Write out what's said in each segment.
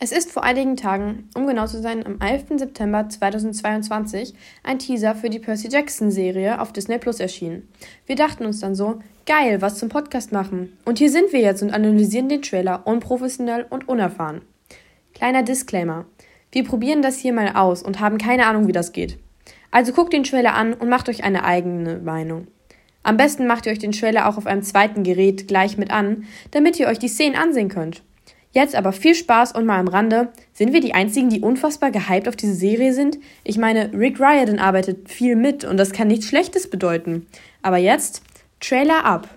Es ist vor einigen Tagen, um genau zu sein, am 11. September 2022, ein Teaser für die Percy Jackson-Serie auf Disney Plus erschienen. Wir dachten uns dann so, geil, was zum Podcast machen. Und hier sind wir jetzt und analysieren den Trailer unprofessionell und unerfahren. Kleiner Disclaimer. Wir probieren das hier mal aus und haben keine Ahnung, wie das geht. Also guckt den Trailer an und macht euch eine eigene Meinung. Am besten macht ihr euch den Trailer auch auf einem zweiten Gerät gleich mit an, damit ihr euch die Szenen ansehen könnt. Jetzt aber viel Spaß und mal am Rande. Sind wir die Einzigen, die unfassbar gehypt auf diese Serie sind? Ich meine, Rick Riordan arbeitet viel mit und das kann nichts Schlechtes bedeuten. Aber jetzt, Trailer ab.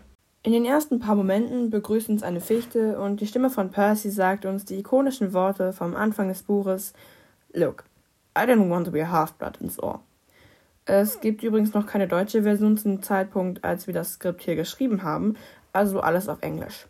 In den ersten paar Momenten begrüßt uns eine Fichte und die Stimme von Percy sagt uns die ikonischen Worte vom Anfang des Buches Look, I don't want to be a half-blood ins Ohr. Es gibt übrigens noch keine deutsche Version zum Zeitpunkt, als wir das Skript hier geschrieben haben, also alles auf Englisch.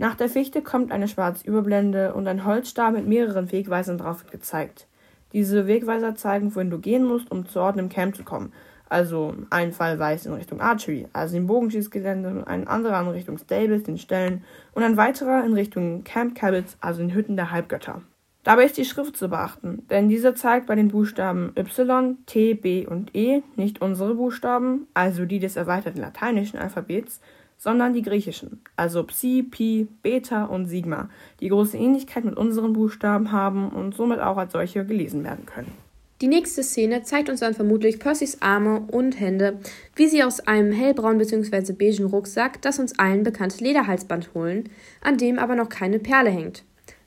Nach der Fichte kommt eine schwarze Überblende und ein Holzstab mit mehreren Wegweisern drauf gezeigt. Diese Wegweiser zeigen, wohin du gehen musst, um zu Orten im Camp zu kommen. Also ein Fall weist in Richtung Archery, also im Bogenschießgelände, ein anderer in Richtung Stables, den Ställen und ein weiterer in Richtung Camp Cabins, also den Hütten der Halbgötter. Dabei ist die Schrift zu beachten, denn diese zeigt bei den Buchstaben Y, T, B und E nicht unsere Buchstaben, also die des erweiterten lateinischen Alphabets, sondern die griechischen, also Psi, Pi, Beta und Sigma, die große Ähnlichkeit mit unseren Buchstaben haben und somit auch als solche gelesen werden können. Die nächste Szene zeigt uns dann vermutlich Percys Arme und Hände, wie sie aus einem hellbraunen bzw. beigen Rucksack das uns allen bekannte Lederhalsband holen, an dem aber noch keine Perle hängt.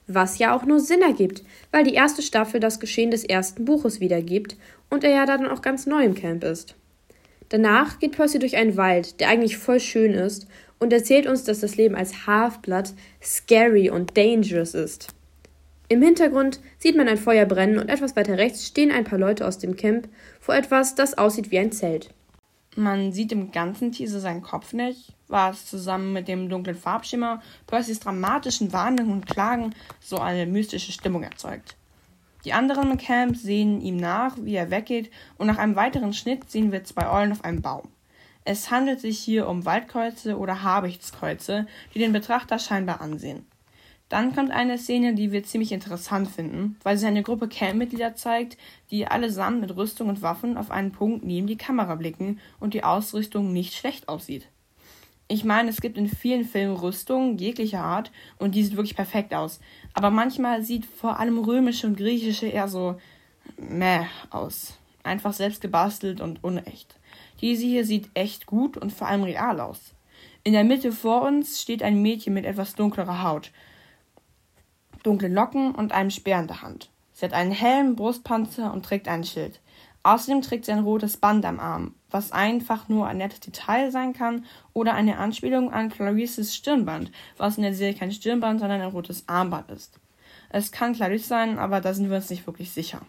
Was ja auch nur Sinn ergibt, weil die erste Staffel das Geschehen des ersten Buches wiedergibt und er ja dann auch ganz neu im Camp ist. Danach geht Percy durch einen Wald, der eigentlich voll schön ist, und erzählt uns, dass das Leben als Halfblood scary und dangerous ist. Im Hintergrund sieht man ein Feuer brennen und etwas weiter rechts stehen ein paar Leute aus dem Camp vor etwas, das aussieht wie ein Zelt. Man sieht im ganzen Teaser seinen Kopf nicht, was zusammen mit dem dunklen Farbschimmer Percys dramatischen Warnungen und Klagen so eine mystische Stimmung erzeugt. Die anderen im Camp sehen ihm nach, wie er weggeht, und nach einem weiteren Schnitt sehen wir zwei Eulen auf einem Baum. Es handelt sich hier um Waldkreuze oder Habichtskreuze, die den Betrachter scheinbar ansehen. Dann kommt eine Szene, die wir ziemlich interessant finden, weil sie eine Gruppe Campmitglieder zeigt, die allesamt mit Rüstung und Waffen auf einen Punkt neben die Kamera blicken und die Ausrüstung nicht schlecht aussieht. Ich meine, es gibt in vielen Filmen Rüstungen jeglicher Art und die sieht wirklich perfekt aus. Aber manchmal sieht vor allem römische und griechische eher so meh aus. Einfach selbst gebastelt und unecht. Diese hier sieht echt gut und vor allem real aus. In der Mitte vor uns steht ein Mädchen mit etwas dunklerer Haut, dunklen Locken und einem Speer in der Hand. Sie hat einen Helm, Brustpanzer und trägt ein Schild. Außerdem trägt sie ein rotes Band am Arm, was einfach nur ein nettes Detail sein kann oder eine Anspielung an Clarices Stirnband, was in der Serie kein Stirnband, sondern ein rotes Armband ist. Es kann Clarice sein, aber da sind wir uns nicht wirklich sicher.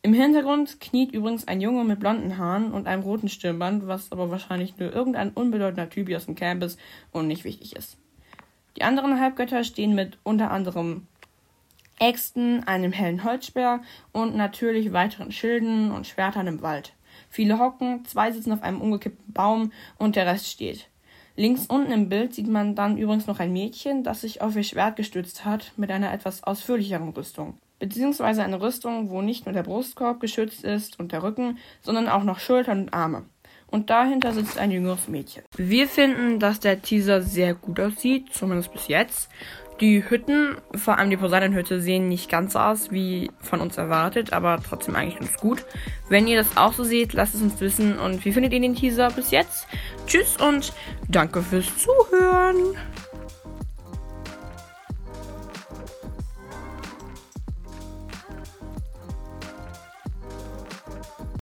Im Hintergrund kniet übrigens ein Junge mit blonden Haaren und einem roten Stirnband, was aber wahrscheinlich nur irgendein unbedeutender Typ aus dem Camp ist und nicht wichtig ist. Die anderen Halbgötter stehen mit unter anderem Äxten, einem hellen Holzspeer und natürlich weiteren Schilden und Schwertern im Wald. Viele hocken, zwei sitzen auf einem umgekippten Baum und der Rest steht. Links unten im Bild sieht man dann übrigens noch ein Mädchen, das sich auf ihr Schwert gestützt hat, mit einer etwas ausführlicheren Rüstung. Beziehungsweise eine Rüstung, wo nicht nur der Brustkorb geschützt ist und der Rücken, sondern auch noch Schultern und Arme. Und dahinter sitzt ein jüngeres Mädchen. Wir finden, dass der Teaser sehr gut aussieht, zumindest bis jetzt. Die Hütten, vor allem die Poseidon-Hütte, sehen nicht ganz so aus wie von uns erwartet, aber trotzdem eigentlich ganz gut. Wenn ihr das auch so seht, lasst es uns wissen. Und wie findet ihr den Teaser bis jetzt? Tschüss und danke fürs Zuhören.